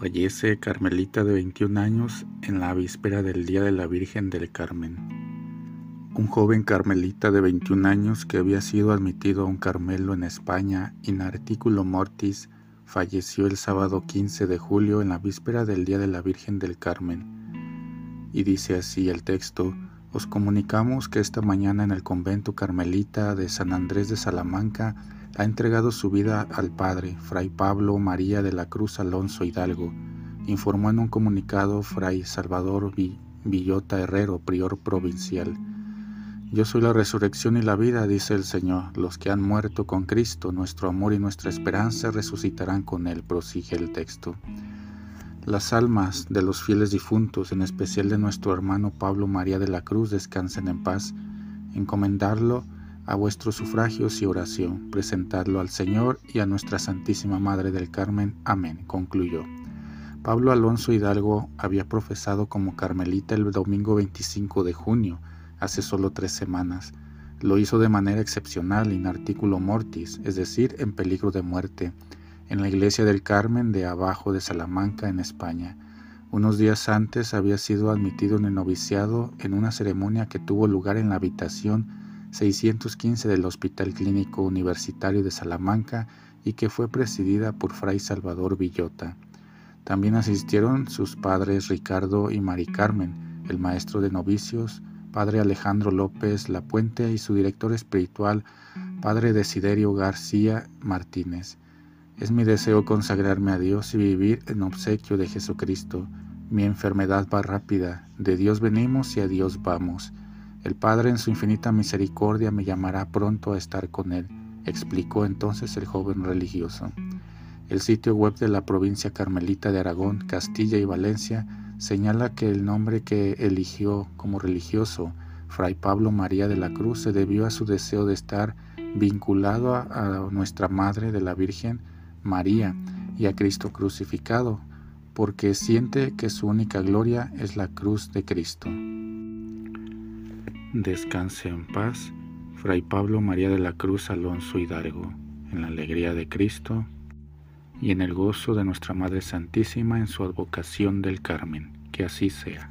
Fallece Carmelita de 21 años en la víspera del Día de la Virgen del Carmen. Un joven carmelita de 21 años que había sido admitido a un Carmelo en España in articulo mortis falleció el sábado 15 de julio en la víspera del Día de la Virgen del Carmen. Y dice así el texto, os comunicamos que esta mañana en el convento carmelita de San Andrés de Salamanca ha entregado su vida al Padre, Fray Pablo María de la Cruz Alonso Hidalgo, informó en un comunicado Fray Salvador Villota Herrero, prior provincial. Yo soy la resurrección y la vida, dice el Señor. Los que han muerto con Cristo, nuestro amor y nuestra esperanza resucitarán con Él, prosigue el texto. Las almas de los fieles difuntos, en especial de nuestro hermano Pablo María de la Cruz, descansen en paz. Encomendarlo a vuestros sufragios y oración, presentadlo al Señor y a nuestra Santísima Madre del Carmen. Amén. Concluyó. Pablo Alonso Hidalgo había profesado como carmelita el domingo 25 de junio, hace solo tres semanas. Lo hizo de manera excepcional, in articulo mortis, es decir, en peligro de muerte, en la iglesia del Carmen de abajo de Salamanca, en España. Unos días antes había sido admitido en el noviciado en una ceremonia que tuvo lugar en la habitación 615 del Hospital Clínico Universitario de Salamanca y que fue presidida por Fray Salvador Villota. También asistieron sus padres Ricardo y Mari Carmen, el maestro de novicios, padre Alejandro López La Puente y su director espiritual, padre Desiderio García Martínez. Es mi deseo consagrarme a Dios y vivir en obsequio de Jesucristo. Mi enfermedad va rápida, de Dios venimos y a Dios vamos. El Padre en su infinita misericordia me llamará pronto a estar con Él, explicó entonces el joven religioso. El sitio web de la provincia carmelita de Aragón, Castilla y Valencia señala que el nombre que eligió como religioso, Fray Pablo María de la Cruz, se debió a su deseo de estar vinculado a, nuestra Madre de la Virgen María y a Cristo crucificado, porque siente que su única gloria es la cruz de Cristo. Descanse en paz, Fray Pablo María de la Cruz Alonso Hidalgo, en la alegría de Cristo y en el gozo de nuestra Madre Santísima en su advocación del Carmen. Que así sea.